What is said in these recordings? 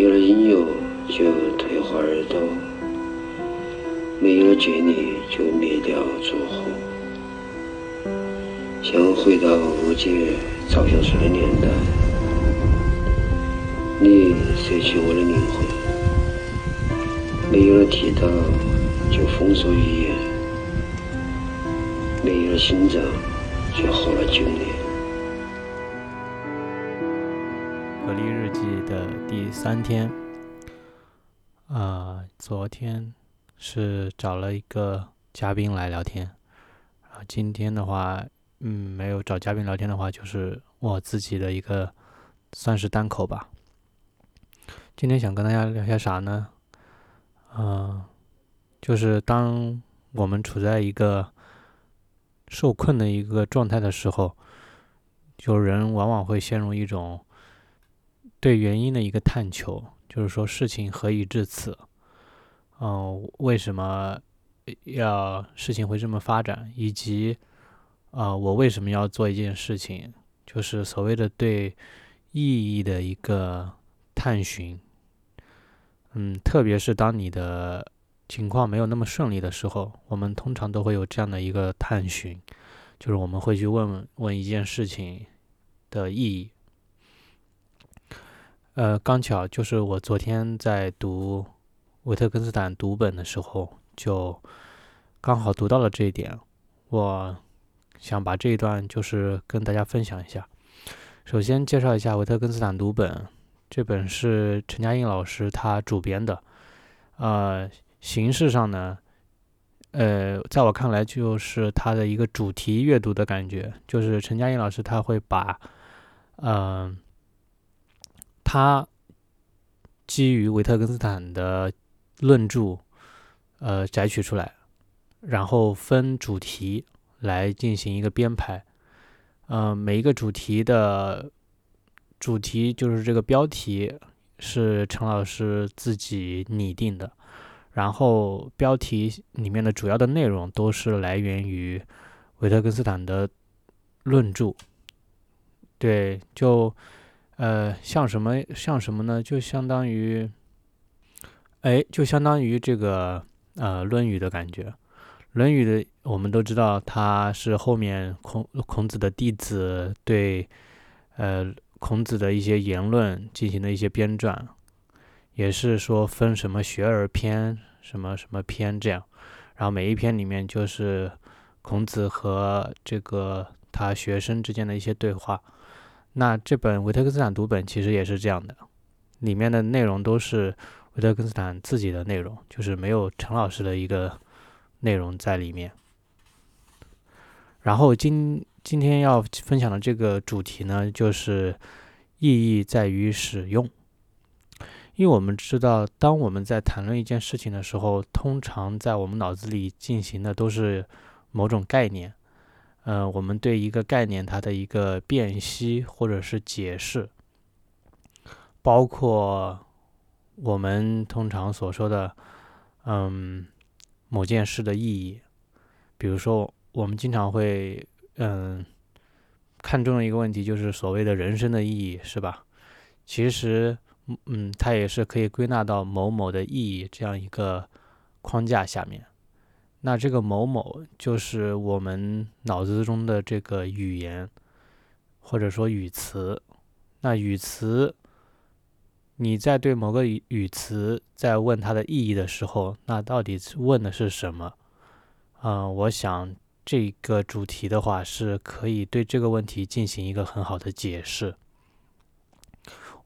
没有了音乐就退化耳朵，没有了距离就灭掉烛火。想回到误解照相术的年代，你摄取我的灵魂，没有了剃刀就封锁语言，没有了心脏就活了九年。三天，啊、昨天是找了一个嘉宾来聊天，啊，今天的话，嗯，没有找嘉宾聊天的话，就是我自己的一个算是单口吧。今天想跟大家聊些啥呢？嗯、就是当我们处在一个受困的一个状态的时候，就人往往会陷入一种。对原因的一个探求，就是说事情何以至此？嗯、为什么要事情会这么发展？以及啊、我为什么要做一件事情？就是所谓的对意义的一个探寻。嗯，特别是当你的情况没有那么顺利的时候，我们通常都会有这样的一个探寻，就是我们会去问问问一件事情的意义。呃，刚巧就是我昨天在读维特根斯坦读本的时候，就刚好读到了这一点。我想把这一段就是跟大家分享一下。首先介绍一下维特根斯坦读本，这本是陈嘉映老师他主编的。呃，形式上呢，呃，在我看来就是他的一个主题阅读的感觉，就是陈嘉映老师他会把，嗯、他基于维特根斯坦的论著，呃，摘取出来，然后分主题来进行一个编排。呃，每一个主题的主题就是这个标题是陈老师自己拟定的，然后标题里面的主要的内容都是来源于维特根斯坦的论著。对，就呃，像什么像什么呢？就相当于，哎，就相当于这个呃《论语》的感觉。《论语》的我们都知道，它是后面孔孔子的弟子对呃孔子的一些言论进行的一些编撰，也是说分什么学而篇、什么什么篇这样，然后每一篇里面就是孔子和这个他学生之间的一些对话。那这本维特根斯坦读本其实也是这样的，里面的内容都是维特根斯坦自己的内容，就是没有陈老师的一个内容在里面。然后今今天要分享的这个主题呢，就是意义在于使用。因为我们知道，当我们在谈论一件事情的时候，通常在我们脑子里进行的都是某种概念。呃，我们对一个概念它的一个辨析或者是解释，包括我们通常所说的，嗯，某件事的意义。比如说，我们经常会，嗯，看重的一个问题就是所谓的人生的意义，是吧？其实，嗯，它也是可以归纳到某某的意义这样一个框架下面。那这个某某就是我们脑子中的这个语言，或者说语词。那语词，你在对某个语语词在问它的意义的时候，那到底问的是什么？嗯、我想这个主题的话是可以对这个问题进行一个很好的解释。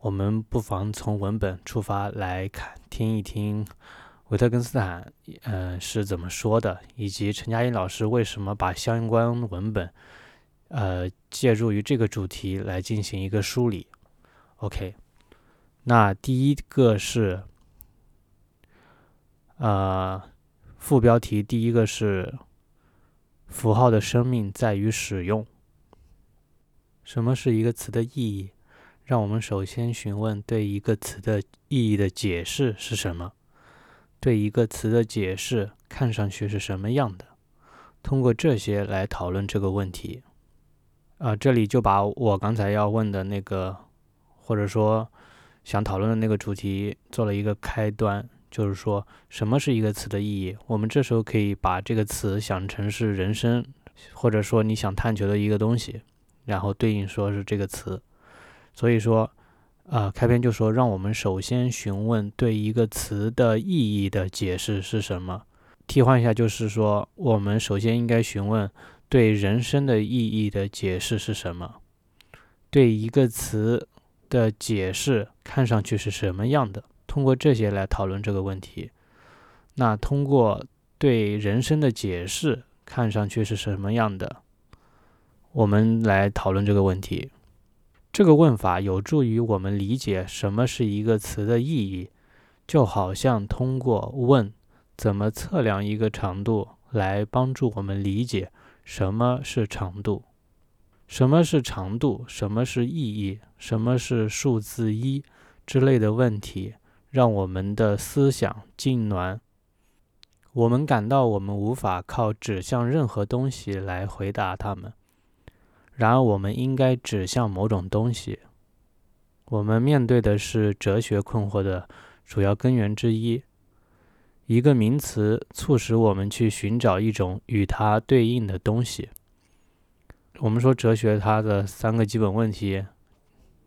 我们不妨从文本出发来看，听一听维特根斯坦，嗯，是怎么说的，以及陈嘉映老师为什么把相关文本，呃，借助于这个主题来进行一个梳理。OK，那第一个是，呃，副标题第一个是符号的生命在于使用。什么是一个词的意义？让我们首先询问对一个词的意义的解释是什么？对一个词的解释看上去是什么样的？通过这些来讨论这个问题。啊，这里就把我刚才要问的那个，或者说想讨论的那个主题做了一个开端，就是说什么是一个词的意义？我们这时候可以把这个词想成是人生，或者说你想探求的一个东西，然后对应说是这个词。所以说。啊，开篇就说，让我们首先询问对一个词的意义的解释是什么。替换一下，就是说，我们首先应该询问对人生的意义的解释是什么。对一个词的解释看上去是什么样的？通过这些来讨论这个问题。那通过对人生的解释看上去是什么样的，我们来讨论这个问题。这个问法有助于我们理解什么是一个词的意义，就好像通过问怎么测量一个长度来帮助我们理解什么是长度，什么是长度，什么是意义，什么是数字一之类的问题，让我们的思想痉挛。我们感到我们无法靠指向任何东西来回答它们。然而，我们应该指向某种东西。我们面对的是哲学困惑的主要根源之一。一个名词促使我们去寻找一种与它对应的东西。我们说哲学它的三个基本问题，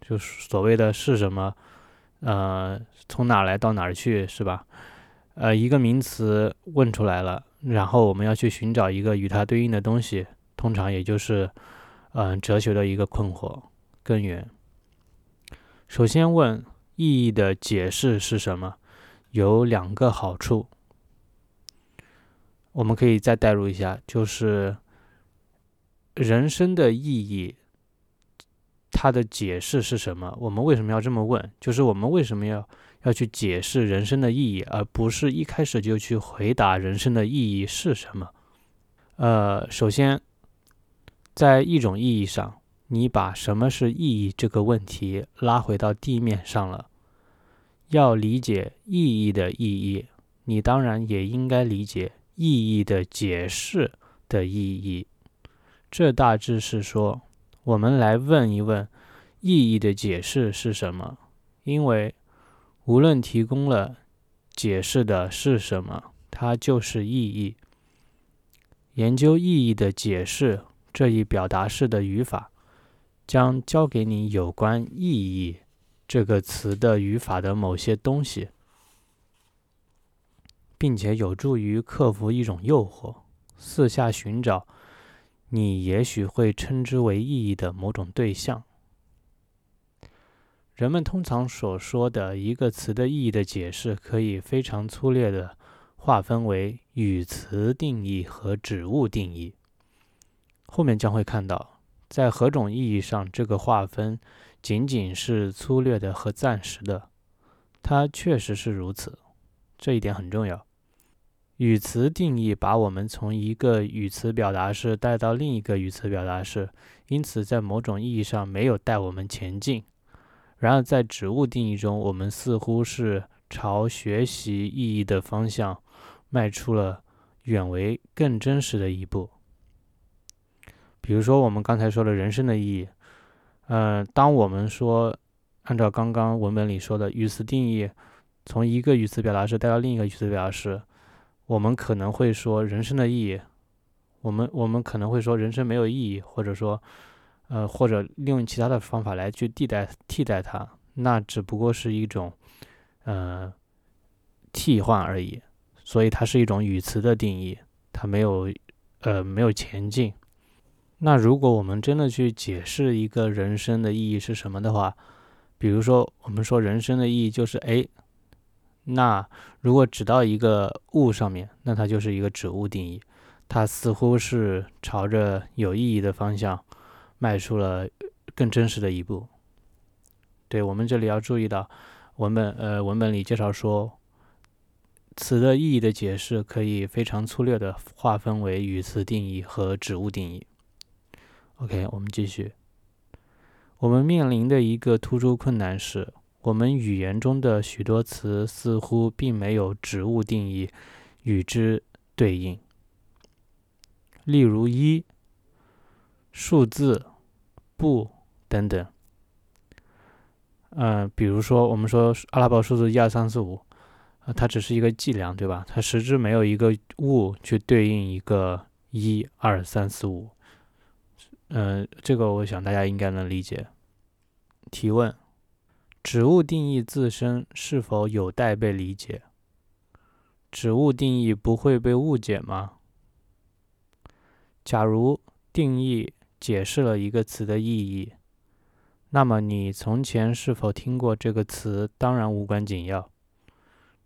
就所谓的是什么，呃，从哪来到哪儿去，是吧？呃，一个名词问出来了，然后我们要去寻找一个与它对应的东西，通常也就是。嗯，哲学的一个困惑根源。首先问意义的解释是什么？有两个好处，我们可以再代入一下，就是人生的意义，它的解释是什么？我们为什么要这么问？就是我们为什么要要去解释人生的意义，而不是一开始就去回答人生的意义是什么？呃，首先。在一种意义上，你把什么是意义这个问题拉回到地面上了。要理解意义的意义，你当然也应该理解意义的解释的意义。这大致是说，我们来问一问意义的解释是什么？因为无论提供了解释的是什么，它就是意义。研究意义的解释。这一表达式的语法将教给你有关“意义”这个词的语法的某些东西，并且有助于克服一种诱惑，四下寻找你也许会称之为意义的某种对象。人们通常所说的一个词的意义的解释，可以非常粗略地划分为语词定义和指物定义。后面将会看到，在何种意义上，这个划分仅仅是粗略的和暂时的。它确实是如此，这一点很重要。语词定义把我们从一个语词表达式带到另一个语词表达式，因此在某种意义上没有带我们前进。然而，在植物定义中，我们似乎是朝学习意义的方向迈出了远为更真实的一步。比如说，我们刚才说的人生的意义，嗯，当我们说按照刚刚文本里说的语词定义，从一个语词表达式带到另一个语词表达式，我们可能会说人生的意义，我们我们可能会说人生没有意义，或者说，呃，或者利用其他的方法来去替代替代它，那只不过是一种，呃，替换而已，所以它是一种语词的定义，它没有，呃，没有前进。那如果我们真的去解释一个人生的意义是什么的话，比如说我们说人生的意义就是，哎，那如果指到一个物上面，那它就是一个指物定义。它似乎是朝着有意义的方向迈出了更真实的一步。对我们这里要注意到，文本呃文本里介绍说，词的意义的解释可以非常粗略的划分为语词定义和指物定义。OK，我们继续。我们面临的一个突出困难是，我们语言中的许多词似乎并没有指物定义与之对应。例如一、数字、不等等。嗯，比如说我们说阿拉伯数字一二三四五，啊，它只是一个计量，对吧？它实质没有一个物去对应一个一二三四五。嗯，这个我想大家应该能理解。提问：指物定义自身是否有待被理解？指物定义不会被误解吗？假如定义解释了一个词的意义，那么你从前是否听过这个词当然无关紧要。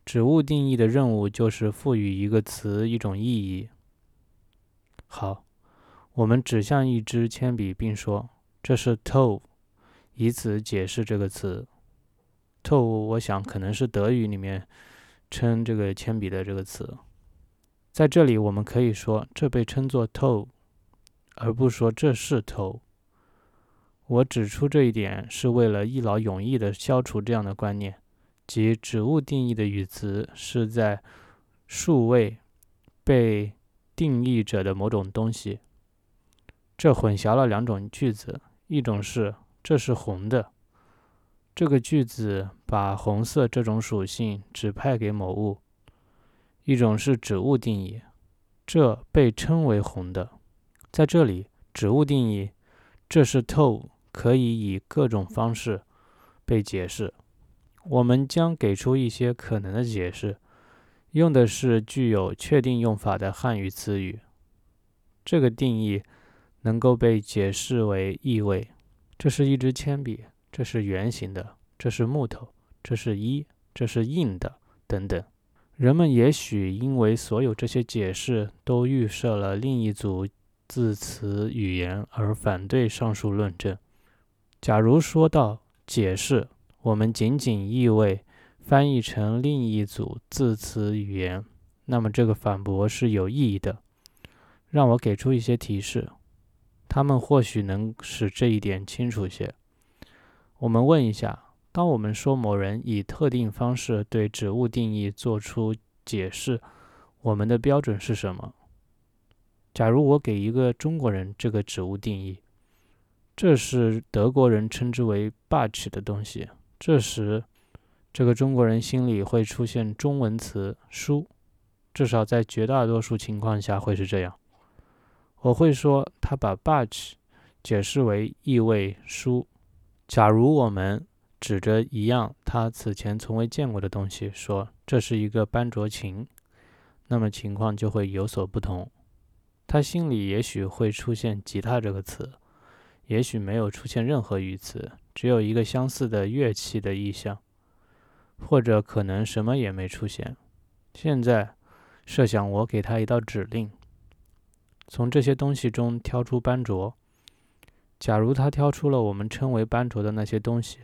指物定义的任务就是赋予一个词一种意义。好，我们指向一支铅笔，并说这是 toe，以此解释这个词。toe，我想可能是德语里面称这个铅笔的这个词。在这里，我们可以说这被称作 toe，而不说这是 toe。我指出这一点是为了一劳永逸地消除这样的观念，即指物定义的语词是在数位被定义者的某种东西。这混淆了两种句子：一种是这是红的，这个句子把红色这种属性指派给某物。一种是指物定义，这被称为红的。在这里，指物定义这是透可以以各种方式被解释。我们将给出一些可能的解释，用的是具有确定用法的汉语词语。这个定义能够被解释为意味：这是一支铅笔，这是圆形的，这是木头，这是一，这是硬的，等等。人们也许因为所有这些解释都预设了另一组字词语言而反对上述论证。假如说到解释，我们仅仅意味翻译成另一组字词语言，那么这个反驳是有意义的。让我给出一些提示，他们或许能使这一点清楚些。我们问一下。当我们说某人以特定方式对植物定义做出解释，我们的标准是什么？假如我给一个中国人这个植物定义，这是德国人称之为 “bach” 的东西，这时这个中国人心里会出现中文词“书”，至少在绝大多数情况下会是这样。我会说他把 “bach” 解释为意味书。假如我们指着一样他此前从未见过的东西，说这是一个班卓琴，那么情况就会有所不同。他心里也许会出现“吉他”这个词，也许没有出现任何语词，只有一个相似的乐器的意象，或者可能什么也没出现。现在，设想我给他一道指令，从这些东西中挑出班卓。假如他挑出了我们称为班卓的那些东西。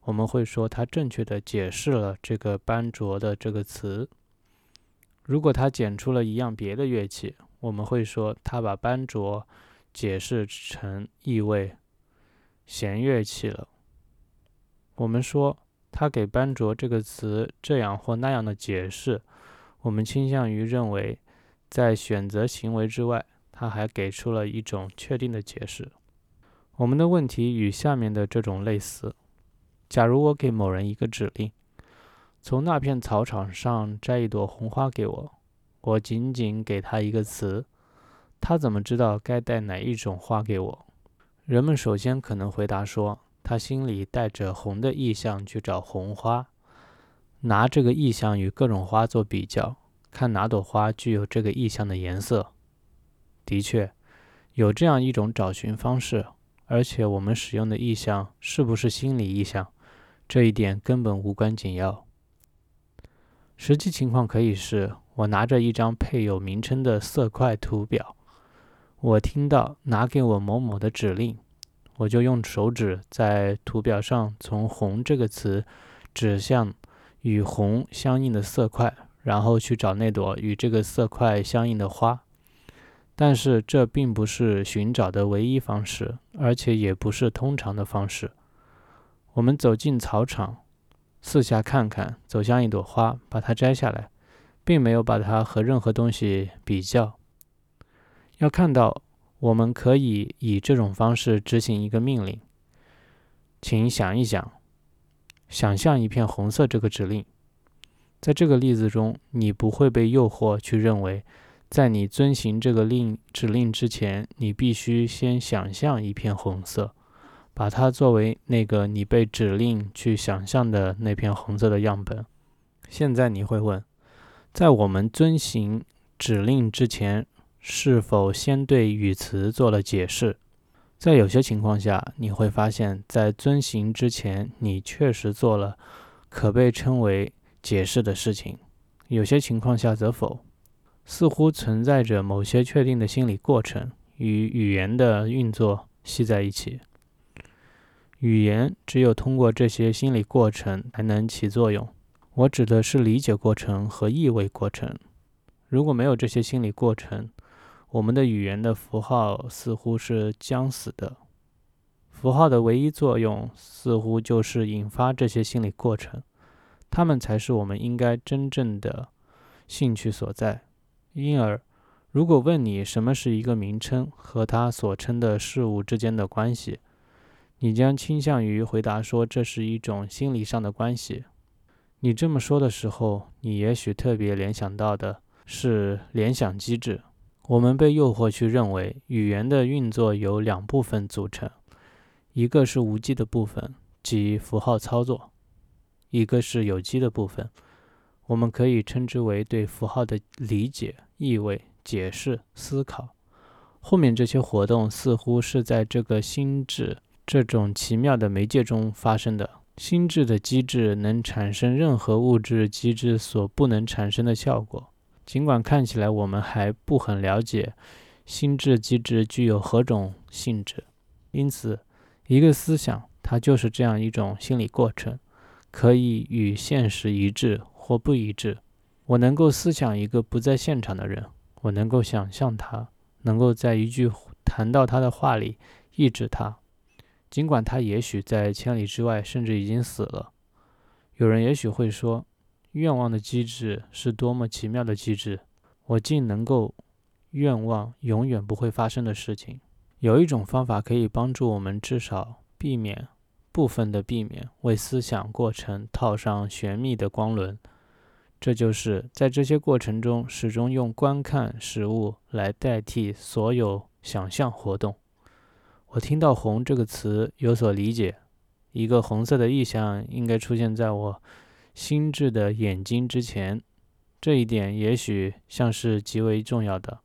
我们会说，他正确的解释了这个班卓的这个词。如果他捡出了一样别的乐器，我们会说，他把班卓解释成意味弦乐器了。我们说，他给班卓这个词这样或那样的解释，我们倾向于认为，在选择行为之外，他还给出了一种确定的解释。我们的问题与下面的这种类似。假如我给某人一个指令，从那片草场上摘一朵红花给我，我仅仅给他一个词，他怎么知道该带哪一种花给我？人们首先可能回答说，他心里带着红的意象去找红花，拿这个意象与各种花做比较，看哪朵花具有这个意象的颜色。的确，有这样一种找寻方式，而且我们使用的意象是不是心理意象？这一点根本无关紧要。实际情况可以是我拿着一张配有名称的色块图表，我听到拿给我某某的指令，我就用手指在图表上从“红”这个词指向与“红”相应的色块，然后去找那朵与这个色块相应的花。但是这并不是寻找的唯一方式，而且也不是通常的方式。我们走进草场。四下看看，走向一朵花，把它摘下来，并没有把它和任何东西比较。要看到，我们可以以这种方式执行一个命令。请想一想，想象一片红色这个指令。在这个例子中，你不会被诱惑去认为，在你遵行这个令指令之前，你必须先想象一片红色。把它作为那个你被指令去想象的那片红色的样本。现在你会问，在我们遵行指令之前，是否先对语词做了解释？在有些情况下，你会发现在遵行之前，你确实做了可被称为解释的事情；有些情况下则否。似乎存在着某些确定的心理过程与语言的运作系在一起。语言只有通过这些心理过程才能起作用。我指的是理解过程和意味过程。如果没有这些心理过程，我们的语言的符号似乎是将死的。符号的唯一作用似乎就是引发这些心理过程，它们才是我们应该真正的兴趣所在。因而，如果问你什么是一个名称和它所称的事物之间的关系，你将倾向于回答说这是一种心理上的关系。你这么说的时候，你也许特别联想到的是联想机制。我们被诱惑去认为语言的运作由两部分组成：一个是无机的部分，即符号操作；一个是有机的部分，我们可以称之为对符号的理解、意味、解释、思考。后面这些活动似乎是在这个心智。这种奇妙的媒介中发生的心智的机制，能产生任何物质机制所不能产生的效果。尽管看起来我们还不很了解心智机制具有何种性质，因此，一个思想它就是这样一种心理过程，可以与现实一致或不一致。我能够思想一个不在现场的人，我能够想象他，能够在一句谈到他的话里抑制他。尽管他也许在千里之外，甚至已经死了。有人也许会说，愿望的机制是多么奇妙的机制！我竟能够愿望永远不会发生的事情。有一种方法可以帮助我们，至少避免部分的避免为思想过程套上玄秘的光轮。这就是在这些过程中，始终用观看事物来代替所有想象活动。我听到“红”这个词有所理解，一个红色的意象应该出现在我心智的眼睛之前，这一点也许像是极为重要的，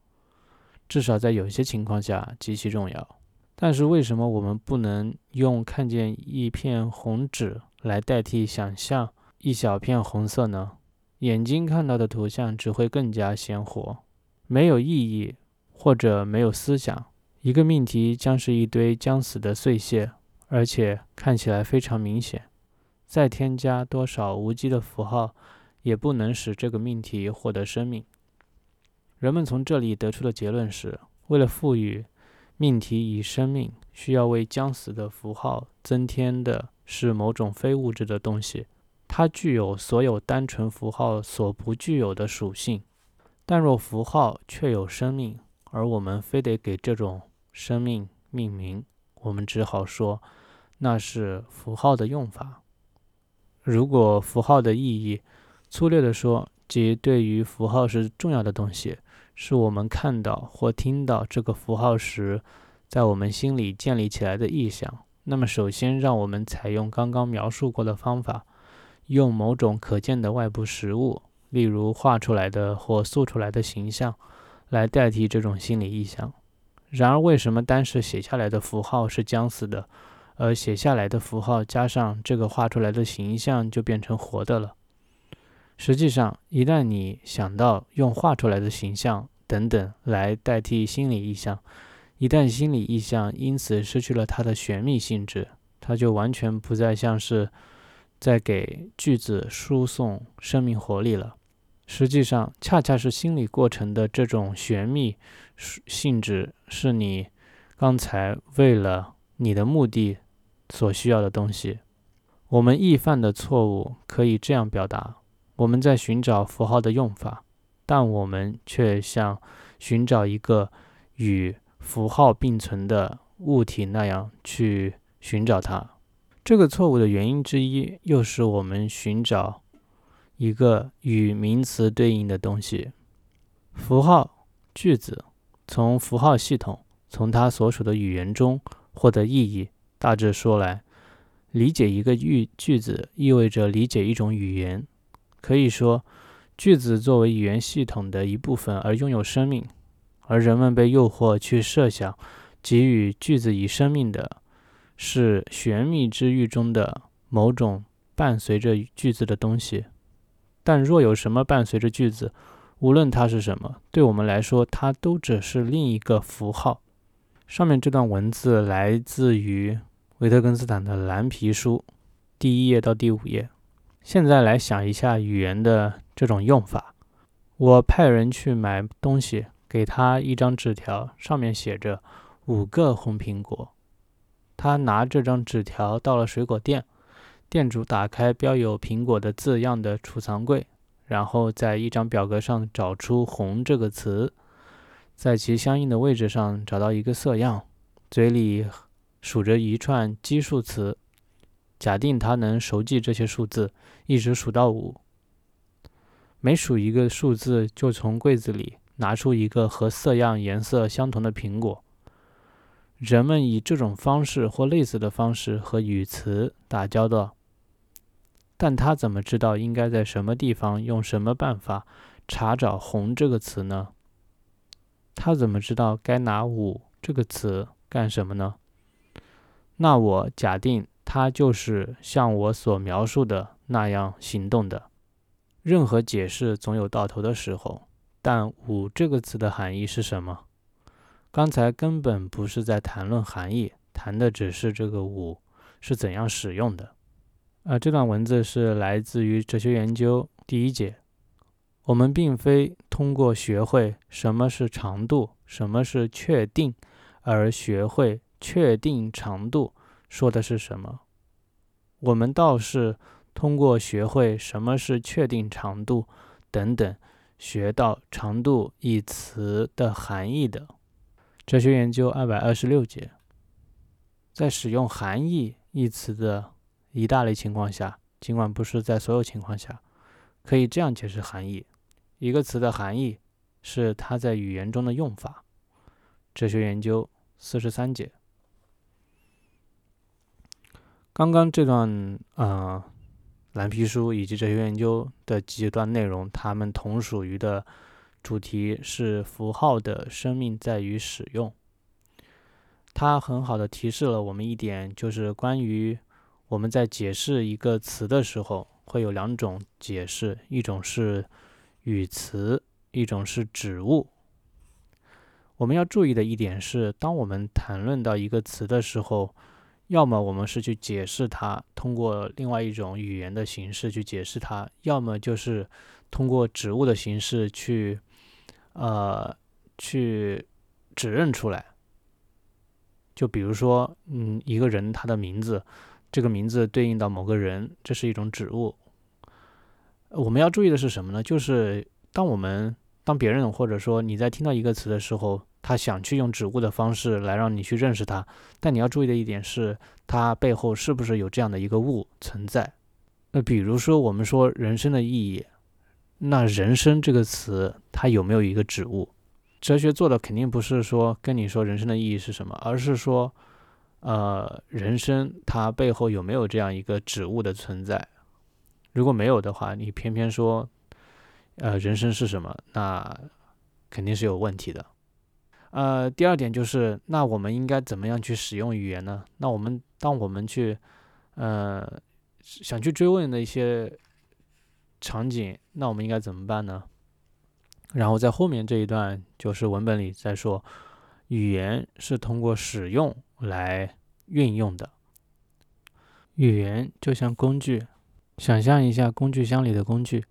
至少在有些情况下极其重要。但是为什么我们不能用看见一片红纸来代替想象一小片红色呢？眼睛看到的图像只会更加鲜活，没有意义或者没有思想。一个命题将是一堆将死的碎屑，而且看起来非常明显。再添加多少无机的符号，也不能使这个命题获得生命。人们从这里得出的结论是：为了赋予命题以生命，需要为将死的符号增添的是某种非物质的东西，它具有所有单纯符号所不具有的属性。但若符号确有生命，而我们非得给这种生命命名，我们只好说，那是符号的用法。如果符号的意义，粗略地说，即对于符号是重要的东西，是我们看到或听到这个符号时，在我们心里建立起来的意象，那么首先让我们采用刚刚描述过的方法，用某种可见的外部实物，例如画出来的或塑出来的形象，来代替这种心理意象。然而，为什么单是写下来的符号是将死的，而写下来的符号加上这个画出来的形象就变成活的了？实际上，一旦你想到用画出来的形象等等来代替心理意象，一旦心理意象因此失去了它的玄秘性质，它就完全不再像是在给句子输送生命活力了。实际上，恰恰是心理过程的这种玄秘性质，是你刚才为了你的目的所需要的东西。我们易犯的错误可以这样表达。我们在寻找符号的用法，但我们却像寻找一个与符号并存的物体那样去寻找它。这个错误的原因之一，又是我们寻找一个与名词对应的东西。符号句子从符号系统，从它所属的语言中获得意义。大致说来，理解一个句句子，意味着理解一种语言。可以说，句子作为语言系统的一部分而拥有生命，而人们被诱惑去设想给予句子以生命的，是玄秘之域中的某种伴随着句子的东西。但若有什么伴随着句子，无论它是什么，对我们来说，它都只是另一个符号。上面这段文字来自于维特根斯坦的《蓝皮书》，第一页到第五页。现在来想一下语言的这种用法。我派人去买东西，给他一张纸条，上面写着五个红苹果。他拿这张纸条到了水果店，店主打开标有苹果的字样的储藏柜，然后在一张表格上找出“红”这个词，在其相应的位置上找到一个色样，嘴里数着一串奇数词。假定他能熟记这些数字，一直数到五。每数一个数字，就从柜子里拿出一个和色样颜色相同的苹果。人们以这种方式或类似的方式和语词打交道。但他怎么知道应该在什么地方用什么办法查找“红”这个词呢？他怎么知道该拿“五”这个词干什么呢？那我假定。他就是像我所描述的那样行动的。任何解释总有到头的时候，但“五”这个词的含义是什么？刚才根本不是在谈论含义，谈的只是这个“五”是怎样使用的。啊，这段文字是来自于哲学研究第一节。我们并非通过学会什么是长度，什么是确定，而学会确定长度。说的是什么？我们倒是通过学会什么是确定长度等等，学到“长度”一词的含义的。哲学研究二百二十六节，在使用“含义”一词的一大类情况下，尽管不是在所有情况下，可以这样解释含义：一个词的含义是它在语言中的用法。哲学研究四十三节。刚刚这段呃蓝皮书以及哲学研究的几段内容，它们同属于的主题是符号的生命在于使用。它很好的提示了我们一点，就是关于我们在解释一个词的时候，会有两种解释，一种是语词，一种是指物。我们要注意的一点是，当我们谈论到一个词的时候，要么我们是去解释它，通过另外一种语言的形式去解释它；要么就是通过指物的形式去，呃，去指认出来。就比如说，嗯，一个人他的名字，这个名字对应到某个人，这是一种指物。我们要注意的是什么呢？就是当我们当别人或者说你在听到一个词的时候。他想去用指物的方式来让你去认识它，但你要注意的一点是，它背后是不是有这样的一个物存在？那比如说，我们说人生的意义，那人生这个词它有没有一个指物？哲学做的肯定不是说跟你说人生的意义是什么，而是说，呃，人生它背后有没有这样一个指物的存在？如果没有的话，你偏偏说，呃，人生是什么？那肯定是有问题的。呃，第二点就是，那我们应该怎么样去使用语言呢？那我们当我们去，呃，想去追问的一些场景，那我们应该怎么办呢？然后在后面这一段就是文本里在说，语言是通过使用来运用的。语言就像工具，想象一下工具箱里的工具，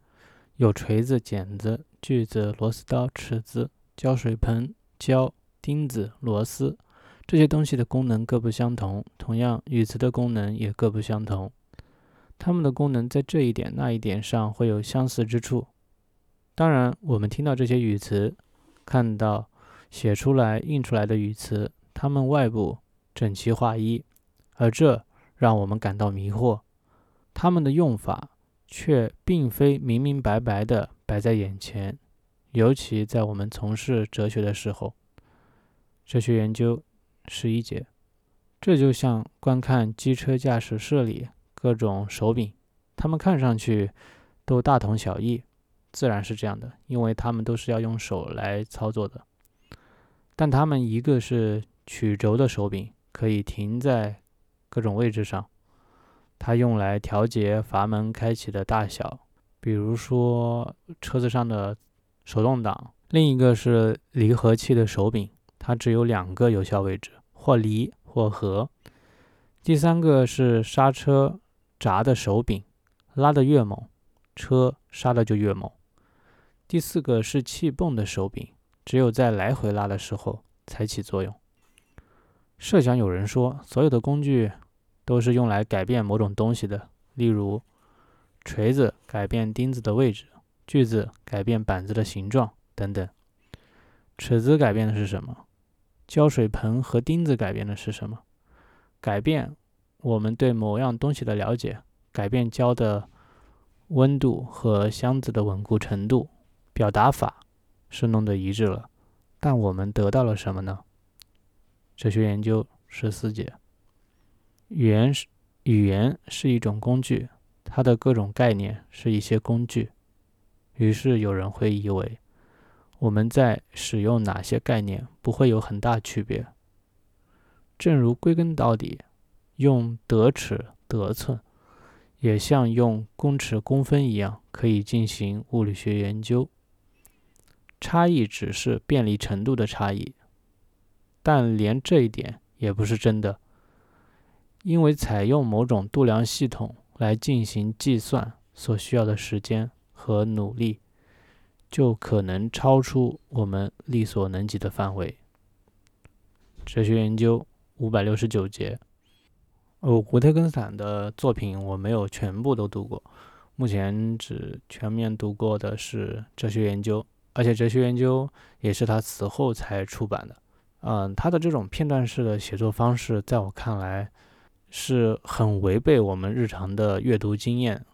有锤子、剪子、锯子、螺丝刀、尺子、胶水盆、胶、钉子、螺丝，这些东西的功能各不相同。同样，语词的功能也各不相同，它们的功能在这一点那一点上会有相似之处。当然，我们听到这些语词，看到写出来、印出来的语词，它们外部整齐划一，而这。让我们感到迷惑，他们的用法却并非明明白白的摆在眼前，尤其在我们从事哲学的时候。哲学研究十一节，这就像观看机车驾驶室里各种手柄，它们看上去都大同小异，自然是这样的，因为它们都是要用手来操作的。但它们一个是曲轴的手柄，可以停在。各种位置上，它用来调节阀门开启的大小，比如说车子上的手动挡。另一个是离合器的手柄，它只有两个有效位置，或离或合。第三个是刹车闸的手柄，拉得越猛，车刹的就越猛。第四个是气泵的手柄，只有在来回拉的时候才起作用。设想有人说，所有的工具都是用来改变某种东西的，例如锤子改变钉子的位置，锯子改变板子的形状等等。尺子改变的是什么？胶水盆和钉子改变的是什么？改变我们对某样东西的了解，改变胶的温度和箱子的稳固程度。表达法是弄得一致了，但我们得到了什么呢？哲学研究十四节，语言是语言是一种工具，它的各种概念是一些工具。于是有人会以为，我们在使用哪些概念不会有很大区别。正如归根到底，用得尺得寸，也像用公尺公分一样，可以进行物理学研究。差异只是便利程度的差异。但连这一点也不是真的，因为采用某种度量系统来进行计算所需要的时间和努力，就可能超出我们力所能及的范围。哲学研究五百六十九节，哦，维特根斯坦的作品我没有全部都读过，目前只全面读过的是哲学研究，而且哲学研究也是他死后才出版的。嗯，他的这种片段式的写作方式，在我看来是很违背我们日常的阅读经验，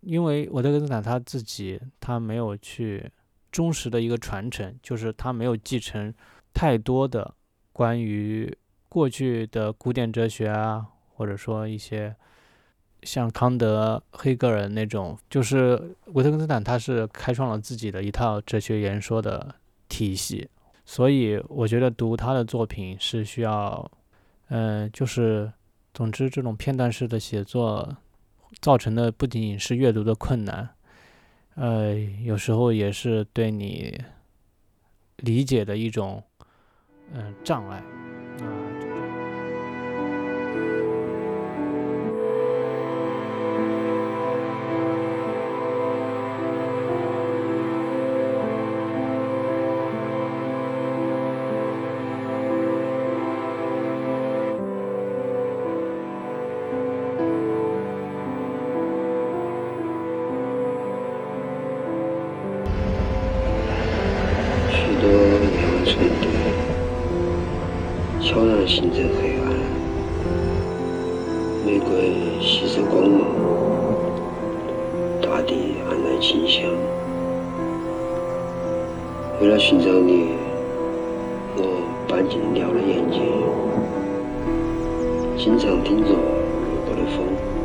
因为维特根斯坦他自己他没有去忠实的一个传承，就是他没有继承太多的关于过去的古典哲学啊，或者说一些像康德、黑格尔那种，就是维特根斯坦他是开创了自己的一套哲学言说的体系。所以我觉得读他的作品是需要，嗯，就是，总之这种片段式的写作造成的不仅仅是阅读的困难，呃，有时候也是对你理解的一种，嗯，障碍。清晨黑暗玫瑰吸收光芒大地暗然清香。为了寻找你我搬进鸟的眼睛经常盯着路过的风。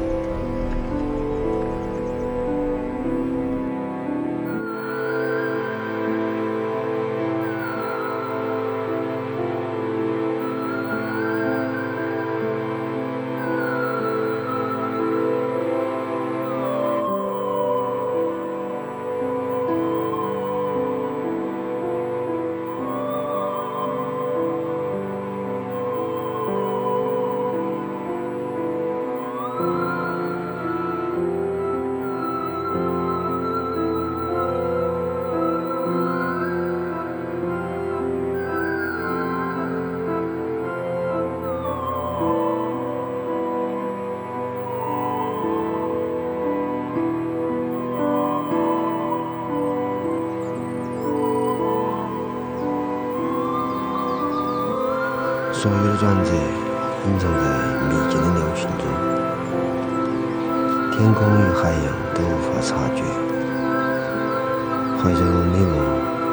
所有的转折隐藏在密集的鸟群中，天空与海洋都无法察觉，怀着美梦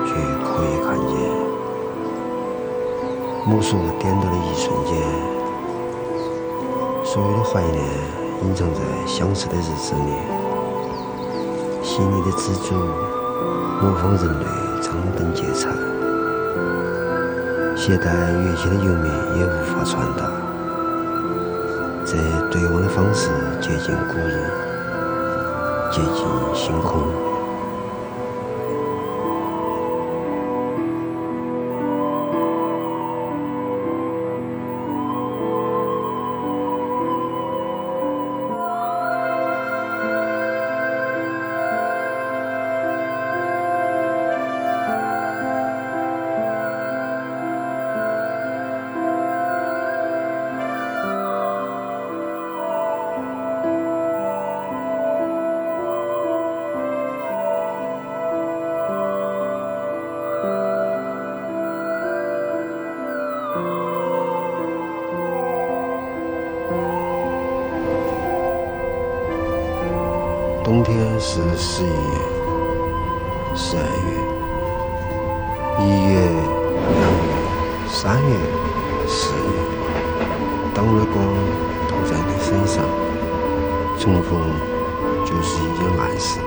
却可以看见。木索点到的一瞬间，所有的怀念隐藏在相似的日子里，心里的知足模仿人类张灯结彩。携带乐器的游民也无法传达，这对望的方式接近古人，接近星空。是十一月、十二月、一月、两月、三月、四月。当月光投在你身上，重逢就是一件难事。